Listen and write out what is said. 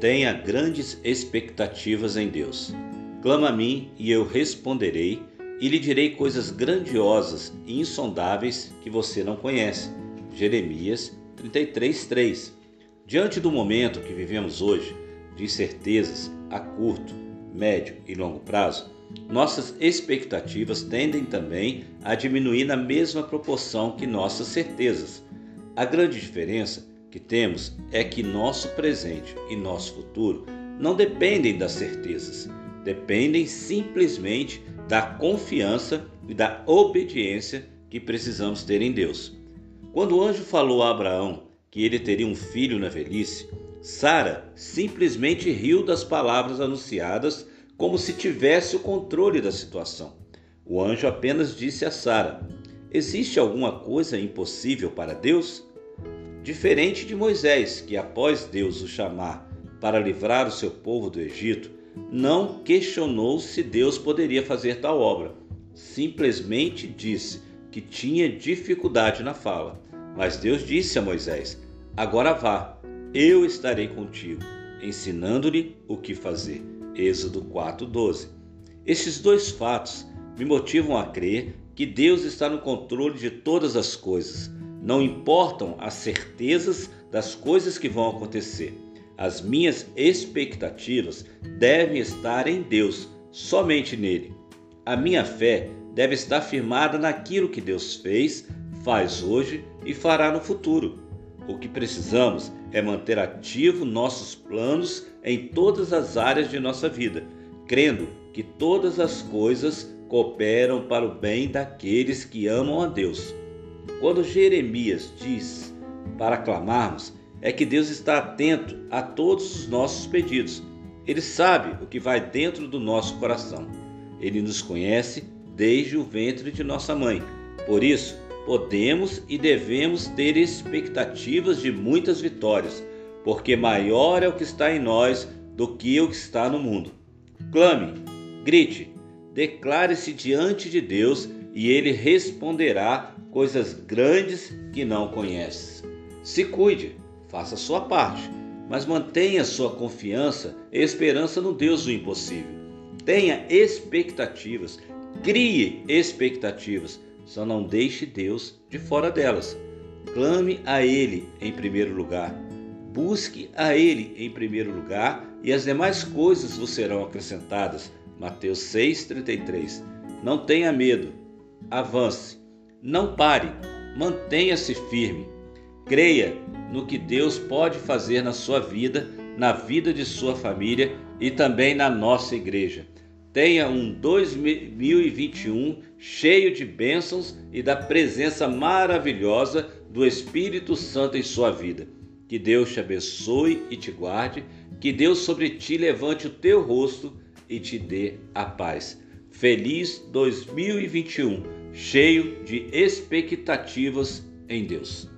tenha grandes expectativas em Deus. Clama a mim e eu responderei e lhe direi coisas grandiosas e insondáveis que você não conhece. Jeremias 33:3. Diante do momento que vivemos hoje, de incertezas a curto, médio e longo prazo, nossas expectativas tendem também a diminuir na mesma proporção que nossas certezas. A grande diferença que temos é que nosso presente e nosso futuro não dependem das certezas, dependem simplesmente da confiança e da obediência que precisamos ter em Deus. Quando o anjo falou a Abraão que ele teria um filho na velhice, Sara simplesmente riu das palavras anunciadas como se tivesse o controle da situação. O anjo apenas disse a Sara: Existe alguma coisa impossível para Deus? Diferente de Moisés, que após Deus o chamar para livrar o seu povo do Egito, não questionou se Deus poderia fazer tal obra. Simplesmente disse que tinha dificuldade na fala. Mas Deus disse a Moisés: Agora vá, eu estarei contigo, ensinando-lhe o que fazer. Êxodo 4:12. Estes dois fatos me motivam a crer que Deus está no controle de todas as coisas. Não importam as certezas das coisas que vão acontecer. As minhas expectativas devem estar em Deus, somente nele. A minha fé deve estar firmada naquilo que Deus fez, faz hoje e fará no futuro. O que precisamos é manter ativo nossos planos em todas as áreas de nossa vida, crendo que todas as coisas cooperam para o bem daqueles que amam a Deus. Quando Jeremias diz para clamarmos, é que Deus está atento a todos os nossos pedidos. Ele sabe o que vai dentro do nosso coração. Ele nos conhece desde o ventre de nossa mãe. Por isso, podemos e devemos ter expectativas de muitas vitórias, porque maior é o que está em nós do que o que está no mundo. Clame, grite, declare-se diante de Deus e ele responderá coisas grandes que não conheces. Se cuide, faça a sua parte, mas mantenha sua confiança e esperança no Deus do impossível. Tenha expectativas, crie expectativas só não deixe Deus de fora delas. Clame a Ele em primeiro lugar. Busque a Ele em primeiro lugar e as demais coisas vos serão acrescentadas. Mateus 6,33. Não tenha medo. Avance. Não pare. Mantenha-se firme. Creia no que Deus pode fazer na sua vida, na vida de sua família e também na nossa igreja. Tenha um 2021 cheio de bênçãos e da presença maravilhosa do Espírito Santo em sua vida. Que Deus te abençoe e te guarde, que Deus sobre ti levante o teu rosto e te dê a paz. Feliz 2021, cheio de expectativas em Deus.